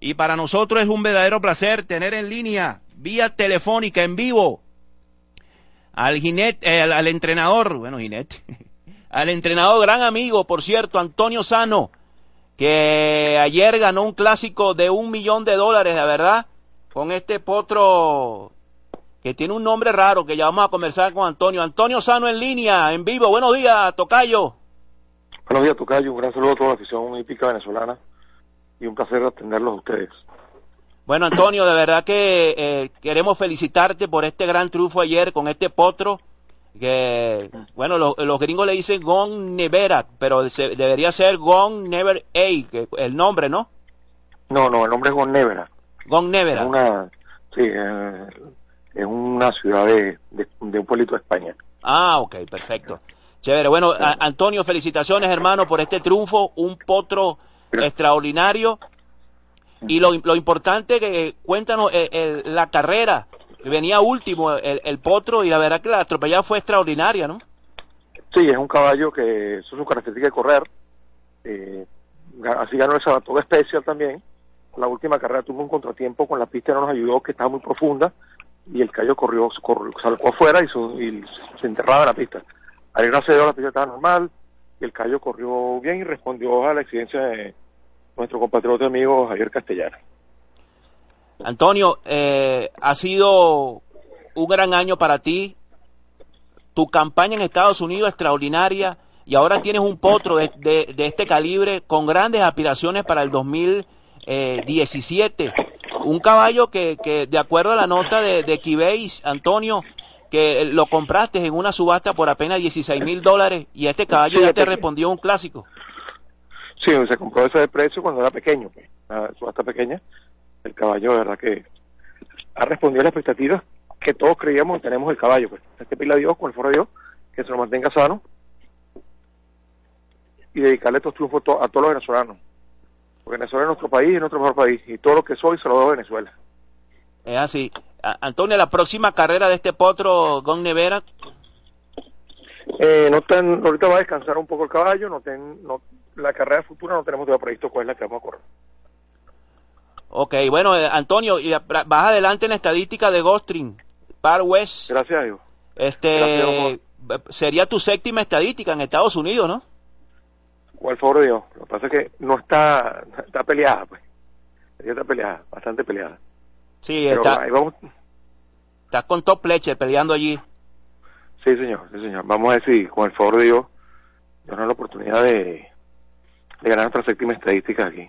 Y para nosotros es un verdadero placer tener en línea, vía telefónica, en vivo, al, eh, al, entrenador, bueno, jinete, al entrenador, gran amigo, por cierto, Antonio Sano, que ayer ganó un clásico de un millón de dólares, la verdad, con este potro que tiene un nombre raro, que ya vamos a conversar con Antonio. Antonio Sano en línea, en vivo. Buenos días, Tocayo. Buenos días, Tocayo. Un gran saludo a toda la afición hípica venezolana y un placer atenderlos a ustedes. Bueno, Antonio, de verdad que eh, queremos felicitarte por este gran triunfo ayer con este potro. Que, bueno, los gringos le dicen Gone Nevera, pero debería ser Gone Never A, que, el nombre, ¿no? No, no, el nombre es Gone Nevera. Gone Nevera. Es una, sí, eh, es una ciudad de, de, un pueblito de España. Ah, ok, perfecto. Chévere. Bueno, Antonio, felicitaciones, hermano, por este triunfo. Un potro extraordinario. Y lo, lo importante que cuéntanos eh, la carrera, venía último el, potro y la verdad que la atropellada fue extraordinaria, ¿no? Sí, es un caballo que eso es su característica de correr. Eh, así ganó el Saratoga Special también. La última carrera tuvo un contratiempo con la pista, no nos ayudó, que estaba muy profunda y el caballo corrió, corrió salcó afuera y, y se enterraba en la pista. Ayer gracias a Dios la pista estaba normal, y el Cayo corrió bien y respondió a la exigencia de nuestro compatriota amigo Javier Castellano. Antonio, eh, ha sido un gran año para ti, tu campaña en Estados Unidos extraordinaria y ahora tienes un potro de, este calibre con grandes aspiraciones para el 2017. Un caballo que, que de acuerdo a la nota de, de Antonio, que lo compraste en una subasta por apenas 16 mil dólares y este caballo ya te respondió un clásico. Sí, se compró ese precio cuando era pequeño, pues, una subasta pequeña. El caballo, de verdad que ha respondido a las expectativas que todos creíamos que tenemos el caballo. Pues. Este pila a Dios, con el foro de Dios, que se lo mantenga sano y dedicarle estos triunfos a todos los venezolanos. Porque Venezuela es nuestro país, es nuestro mejor país, y todo lo que soy se lo doy a Venezuela. Es así. Antonio, la próxima carrera de este potro, Gon Nevera. Eh, no ten, ahorita va a descansar un poco el caballo, no, ten, no la carrera futura no tenemos todavía previsto cuál es la que vamos a correr. Ok, bueno, eh, Antonio, y vas adelante en la estadística de Gostring, Par West. Gracias a Dios. Este, sería tu séptima estadística en Estados Unidos, ¿no? ¿Cuál favor de Dios? Lo que pasa es que no está, está peleada, pues. Está peleada, bastante peleada. Sí, está. vamos. Estás con Top Pletcher peleando allí. Sí, señor, sí, señor. Vamos a decir, con el favor de Dios, nos la oportunidad de, de ganar nuestra séptima estadística aquí.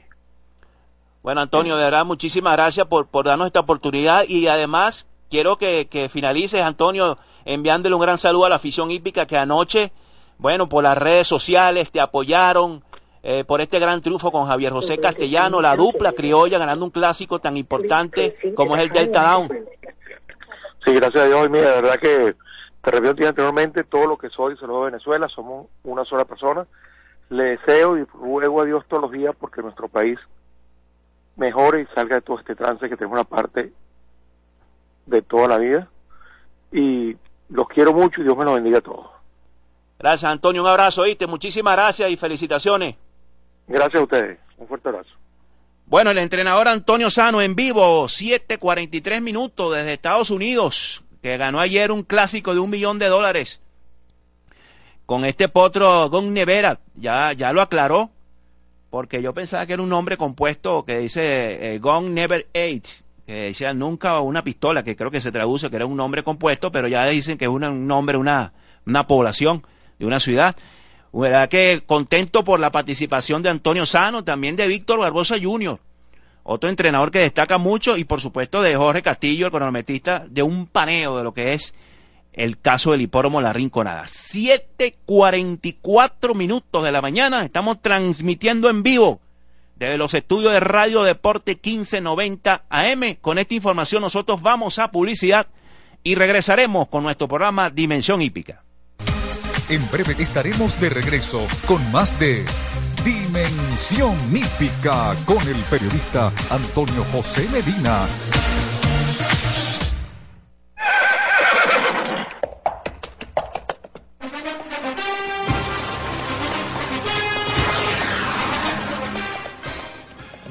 Bueno, Antonio, de verdad, muchísimas gracias por, por darnos esta oportunidad y además quiero que, que finalices, Antonio, enviándole un gran saludo a la afición hípica que anoche, bueno, por las redes sociales te apoyaron eh, por este gran triunfo con Javier José Castellano, la dupla criolla ganando un clásico tan importante como es el Delta Down. Sí, gracias a Dios, mira, de verdad que te repito anteriormente, todo lo que soy se lo doy a Venezuela, somos una sola persona. Le deseo y ruego a Dios todos los días porque nuestro país mejore y salga de todo este trance que tenemos una parte de toda la vida. Y los quiero mucho y Dios me los bendiga a todos. Gracias, Antonio. Un abrazo, ¿oíste? Muchísimas gracias y felicitaciones. Gracias a ustedes. Un fuerte abrazo. Bueno, el entrenador Antonio Sano en vivo, 7:43 minutos desde Estados Unidos, que ganó ayer un clásico de un millón de dólares. Con este potro Gon Nevera, ya, ya lo aclaró, porque yo pensaba que era un nombre compuesto que dice eh, Gone Never Ate, que decía nunca una pistola, que creo que se traduce que era un nombre compuesto, pero ya dicen que es un nombre, una, una población de una ciudad. ¿Verdad que contento por la participación de Antonio Sano, también de Víctor Barbosa Jr., otro entrenador que destaca mucho, y por supuesto de Jorge Castillo, el cronometrista, de un paneo de lo que es el caso del hipódromo La Rinconada. 7.44 minutos de la mañana, estamos transmitiendo en vivo desde los estudios de Radio Deporte 1590 AM. Con esta información nosotros vamos a publicidad y regresaremos con nuestro programa Dimensión Hípica. En breve estaremos de regreso con más de Dimensión Hípica con el periodista Antonio José Medina.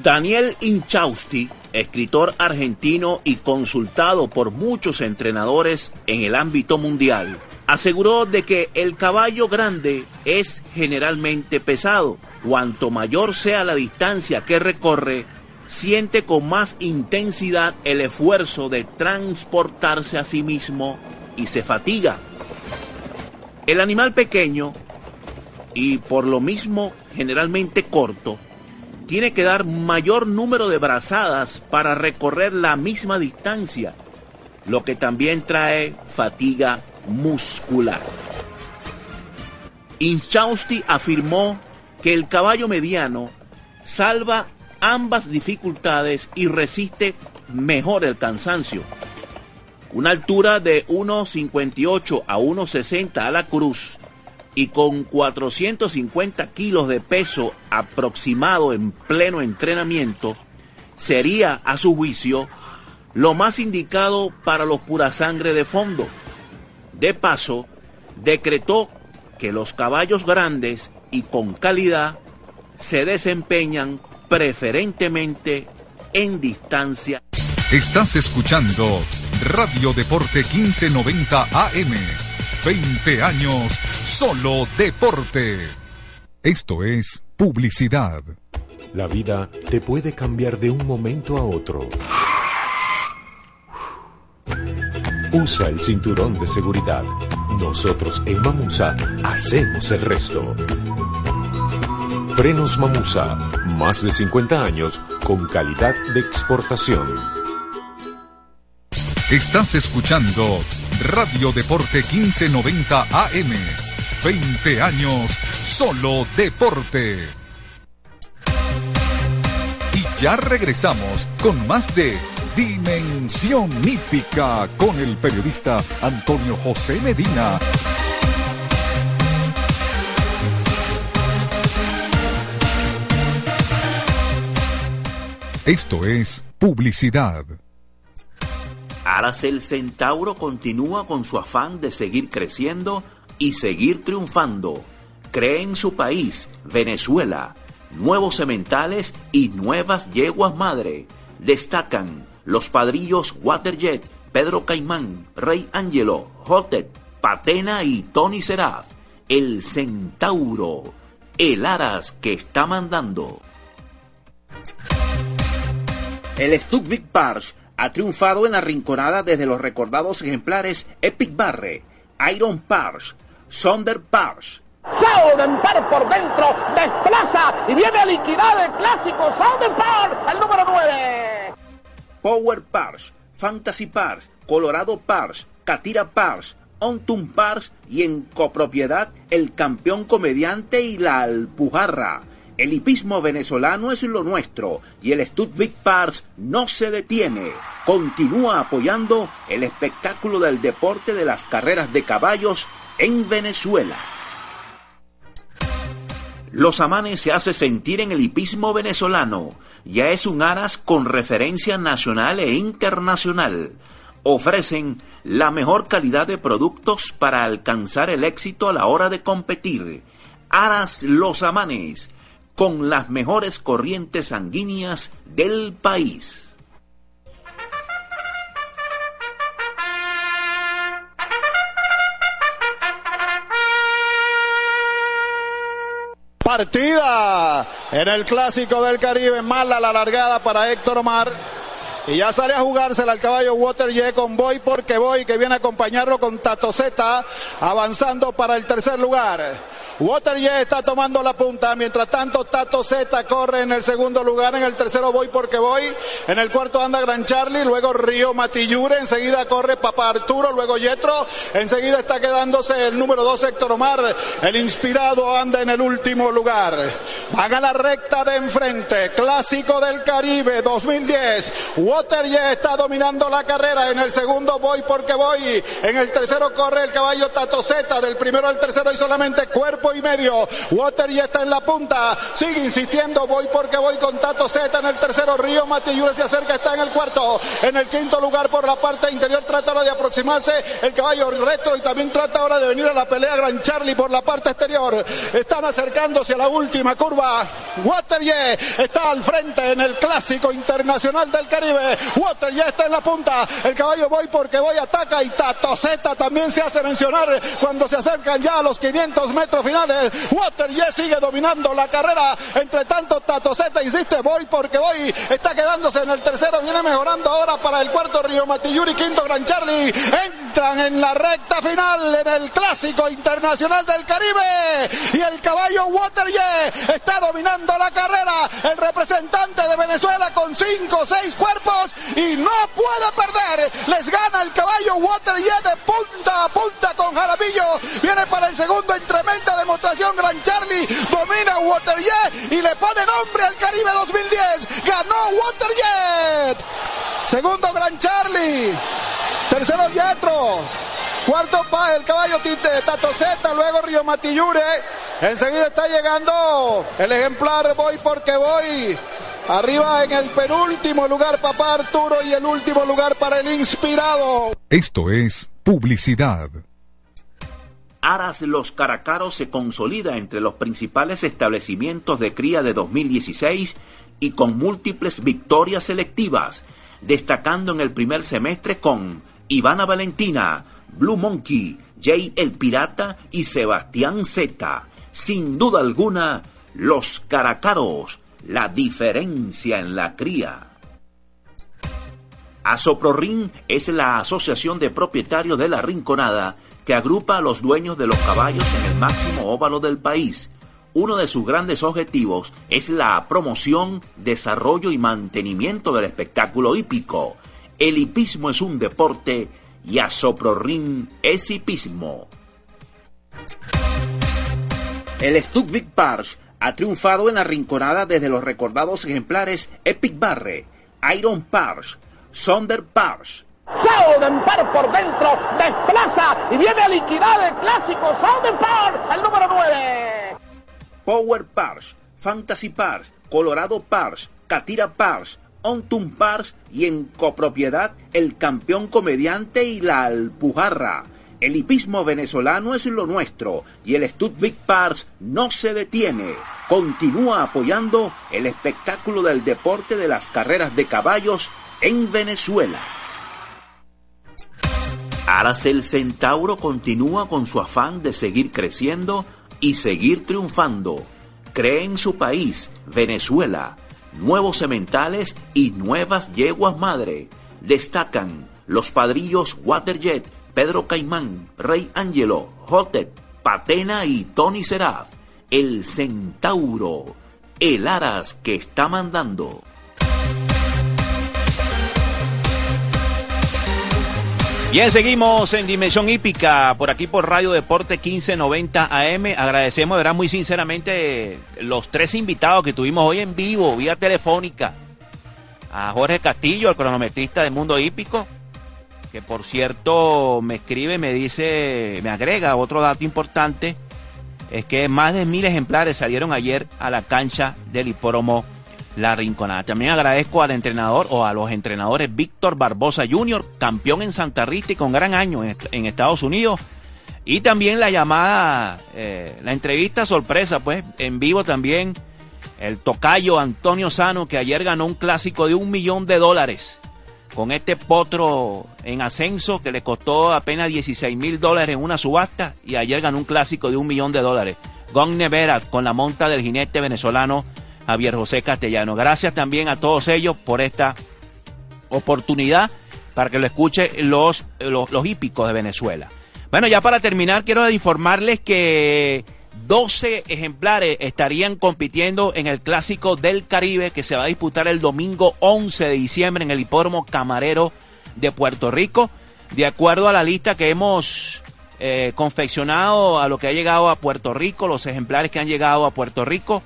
Daniel Inchausti, escritor argentino y consultado por muchos entrenadores en el ámbito mundial, aseguró de que el caballo grande es generalmente pesado. Cuanto mayor sea la distancia que recorre, siente con más intensidad el esfuerzo de transportarse a sí mismo y se fatiga. El animal pequeño, y por lo mismo generalmente corto, tiene que dar mayor número de brazadas para recorrer la misma distancia, lo que también trae fatiga muscular. Inchausti afirmó que el caballo mediano salva ambas dificultades y resiste mejor el cansancio. Una altura de 1,58 a 1,60 a la cruz y con 450 kilos de peso aproximado en pleno entrenamiento, sería, a su juicio, lo más indicado para los pura sangre de fondo. De paso, decretó que los caballos grandes y con calidad se desempeñan preferentemente en distancia. Estás escuchando Radio Deporte 1590 AM 20 años solo deporte. Esto es publicidad. La vida te puede cambiar de un momento a otro. Usa el cinturón de seguridad. Nosotros en Mamusa hacemos el resto. Frenos Mamusa, más de 50 años con calidad de exportación. Estás escuchando Radio Deporte 1590 AM. 20 años solo deporte. Ya regresamos con más de Dimensión Hípica con el periodista Antonio José Medina. Esto es publicidad. Aracel Centauro continúa con su afán de seguir creciendo y seguir triunfando. Cree en su país, Venezuela, nuevos sementales y nuevas yeguas madre. Destacan los padrillos Waterjet, Pedro Caimán, Rey Angelo, Jotet, Patena y Tony Seraf. El Centauro, el Aras que está mandando. El Stuck Big Pars ha triunfado en la rinconada desde los recordados ejemplares Epic Barre, Iron Pars, Sonder Pars, Par por dentro, desplaza y viene a liquidar el clásico Par, el número 9. Power Pars, Fantasy Pars, Colorado Pars, Catira Pars, Ontum Pars y en copropiedad el campeón comediante y la Alpujarra. El hipismo venezolano es lo nuestro y el Big Pars no se detiene. Continúa apoyando el espectáculo del deporte de las carreras de caballos en Venezuela. Los Amanes se hace sentir en el hipismo venezolano. Ya es un aras con referencia nacional e internacional. Ofrecen la mejor calidad de productos para alcanzar el éxito a la hora de competir. Aras Los Amanes, con las mejores corrientes sanguíneas del país. Partida en el clásico del Caribe. Mala la largada para Héctor Omar. Y ya sale a jugársela al caballo Waterjet con Boy porque Boy que viene a acompañarlo con Tato Z avanzando para el tercer lugar. Waterjet está tomando la punta, mientras tanto Tato Z corre en el segundo lugar, en el tercero voy porque voy, en el cuarto anda Gran Charlie, luego Río Matillure, enseguida corre Papá Arturo, luego Yetro, enseguida está quedándose el número dos Héctor Omar, el inspirado anda en el último lugar. Van a la recta de enfrente, clásico del Caribe 2010, Waterjet está dominando la carrera, en el segundo voy porque voy, en el tercero corre el caballo Tato Z, del primero al tercero y solamente cuerpo y medio. Water ya está en la punta. Sigue insistiendo. Voy porque voy con Tato Z en el tercero. Río Matillure se acerca. Está en el cuarto. En el quinto lugar por la parte interior. Trata ahora de aproximarse el caballo retro y también trata ahora de venir a la pelea Gran Charlie por la parte exterior. Están acercándose a la última curva. Waterye está al frente en el clásico internacional del Caribe. Waterye está en la punta. El caballo voy porque voy ataca y Tato Z también se hace mencionar cuando se acercan ya a los 500 metros finales Water Yes sigue dominando la carrera. Entre tanto, Tato Z insiste, voy porque voy. Está quedándose en el tercero, viene mejorando ahora para el cuarto Río Matilluri, quinto Gran Charlie. Entran en la recta final en el clásico internacional del Caribe. Y el caballo Water está dominando la carrera. El representante de Venezuela con cinco o seis cuerpos y no puede perder. Les gana el caballo Water Yes de punta a punta con Jaramillo. Viene para el segundo en tremenda demostración. Gran Charlie domina Waterjet y le pone nombre al Caribe 2010. Ganó Waterjet. Segundo Gran Charlie. Tercero Yetro. Cuarto pa el caballo Tato Z, luego Río Matillure. Enseguida está llegando el ejemplar Voy porque voy. Arriba en el penúltimo lugar Papá Arturo y el último lugar para el inspirado. Esto es publicidad. Aras Los Caracaros se consolida entre los principales establecimientos de cría de 2016 y con múltiples victorias selectivas, destacando en el primer semestre con Ivana Valentina, Blue Monkey, Jay el Pirata y Sebastián Z. Sin duda alguna, Los Caracaros, la diferencia en la cría. Asoprorin es la asociación de propietarios de la Rinconada que agrupa a los dueños de los caballos en el máximo óvalo del país. Uno de sus grandes objetivos es la promoción, desarrollo y mantenimiento del espectáculo hípico. El hipismo es un deporte y Asoprorin es hipismo. El Big Pars Ha triunfado en la rinconada desde los recordados ejemplares Epic Barre, Iron Pars, Sonder Pars, Par por dentro, desplaza y viene a liquidar el clásico Par, el número 9. Power Pars, Fantasy Pars, Colorado Pars, Catira Pars, Ontum Pars y en copropiedad el campeón comediante y la Alpujarra. El hipismo venezolano es lo nuestro y el Studvik Pars no se detiene. Continúa apoyando el espectáculo del deporte de las carreras de caballos en Venezuela. Aracel Centauro continúa con su afán de seguir creciendo y seguir triunfando. Cree en su país, Venezuela, nuevos sementales y nuevas yeguas madre. Destacan los padrillos Waterjet, Pedro Caimán, Rey Angelo, Jotet, Patena y Tony Seraf. El Centauro, el Aras que está mandando. Bien, seguimos en Dimensión Hípica, por aquí por Radio Deporte 1590 AM. Agradecemos, verá, muy sinceramente, los tres invitados que tuvimos hoy en vivo, vía telefónica. A Jorge Castillo, el cronometrista del mundo hípico, que por cierto me escribe, me dice, me agrega otro dato importante, es que más de mil ejemplares salieron ayer a la cancha del hipódromo la Rinconada. También agradezco al entrenador o a los entrenadores Víctor Barbosa Jr., campeón en Santa Rita y con gran año en, Estados Unidos. Y también la llamada, eh, la entrevista sorpresa, pues en vivo también, el tocayo Antonio Sano, que ayer ganó un clásico de un millón de dólares con este potro en ascenso que le costó apenas 16 mil dólares en una subasta y ayer ganó un clásico de un millón de dólares. Gon Nevera con la monta del jinete venezolano Javier José Castellano. Gracias también a todos ellos por esta oportunidad para que lo escuchen los, los, los hípicos de Venezuela. Bueno, ya para terminar, quiero informarles que 12 ejemplares estarían compitiendo en el Clásico del Caribe que se va a disputar el domingo 11 de diciembre en el Hipódromo Camarero de Puerto Rico. De acuerdo a la lista que hemos eh, confeccionado a lo que ha llegado a Puerto Rico, los ejemplares que han llegado a Puerto Rico,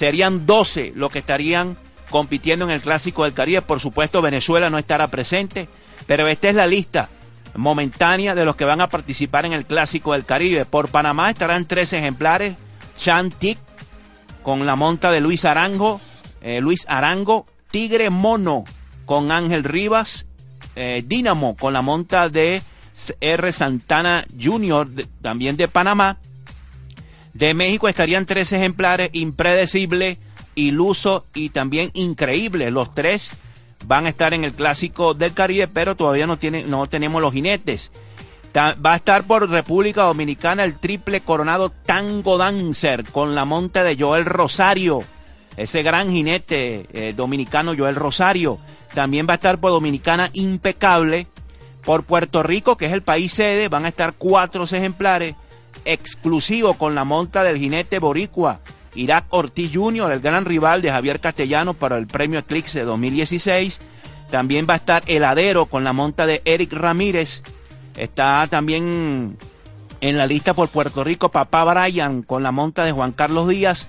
Serían 12 los que estarían compitiendo en el Clásico del Caribe. Por supuesto, Venezuela no estará presente, pero esta es la lista momentánea de los que van a participar en el Clásico del Caribe. Por Panamá estarán tres ejemplares. Chantic con la monta de Luis Arango, eh, Luis Arango, Tigre Mono con Ángel Rivas, eh, Dínamo con la monta de R. Santana Jr., también de Panamá, de México estarían tres ejemplares, impredecible, iluso y también increíble. Los tres van a estar en el clásico del Caribe, pero todavía no, tiene, no tenemos los jinetes. Va a estar por República Dominicana el triple coronado Tango Dancer con la monta de Joel Rosario, ese gran jinete eh, dominicano Joel Rosario. También va a estar por Dominicana Impecable. Por Puerto Rico, que es el país sede, van a estar cuatro ejemplares exclusivo con la monta del jinete boricua Irak Ortiz Jr., el gran rival de Javier Castellano para el premio Eclipse 2016. También va a estar Heladero con la monta de Eric Ramírez. Está también en la lista por Puerto Rico Papá Brian con la monta de Juan Carlos Díaz.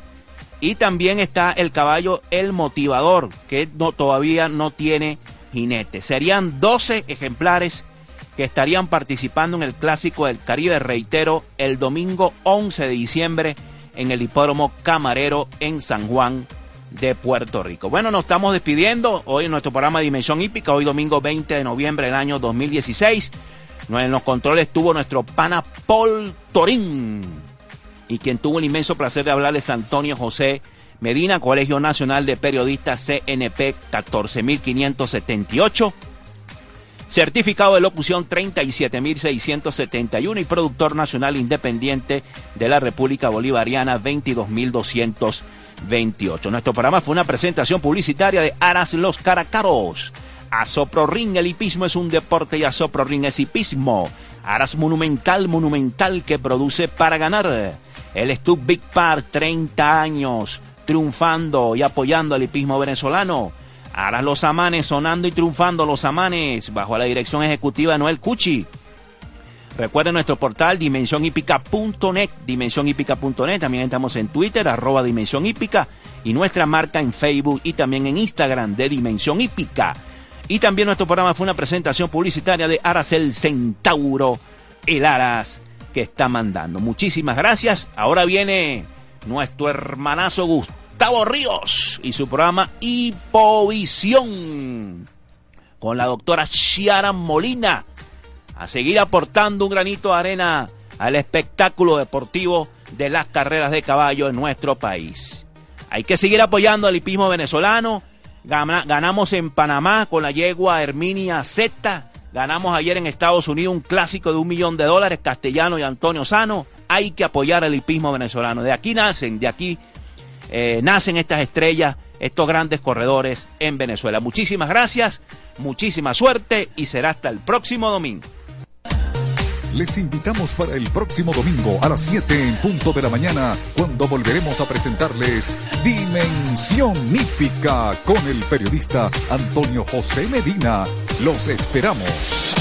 Y también está el caballo El Motivador, que no, todavía no tiene jinete. Serían 12 ejemplares que estarían participando en el Clásico del Caribe, reitero, el domingo 11 de diciembre en el Hipódromo Camarero en San Juan de Puerto Rico. Bueno, nos estamos despidiendo hoy en nuestro programa Dimensión Hípica, hoy domingo 20 de noviembre del año 2016. En los controles estuvo nuestro pana Paul Torín y quien tuvo el inmenso placer de hablarles Antonio José Medina, Colegio Nacional de Periodistas CNP 14578 certificado de locución 37.671 y productor nacional independiente de la República Bolivariana 22.228. Nuestro programa fue una presentación publicitaria de Aras Los Caracaros. Asopro Ring, el hipismo es un deporte y Asopro Ring es hipismo. Aras Monumental, monumental que produce para ganar. El Stub Big Park, 30 años, triunfando y apoyando al hipismo venezolano. Ahora los amanes sonando y triunfando los amanes bajo la dirección ejecutiva de Noel Cuchi. Recuerden nuestro portal dimensionhipica.net, dimensionhipica.net. También estamos en Twitter, arroba Dimensión Hípica, y nuestra marca en Facebook y también en Instagram de Dimensión Hípica. Y también nuestro programa fue una presentación publicitaria de Aracel Centauro, el Aras que está mandando. Muchísimas gracias. Ahora viene nuestro hermanazo Gustavo Ríos y su programa Hipovisión con la doctora Chiara Molina a seguir aportando un granito de arena al espectáculo deportivo de las carreras de caballo en nuestro país. Hay que seguir apoyando al hipismo venezolano. Ganamos en Panamá con la yegua Herminia Z. Ganamos ayer en Estados Unidos un clásico de un millón de dólares, Castellano y Antonio Sano. Hay que apoyar al hipismo venezolano. De aquí nacen, de aquí eh, nacen estas estrellas, estos grandes corredores en Venezuela. Muchísimas gracias, muchísima suerte y será hasta el próximo domingo. Les invitamos para el próximo domingo a las 7 en punto de la mañana, cuando volveremos a presentarles Dimensión Hípica con el periodista Antonio José Medina. Los esperamos.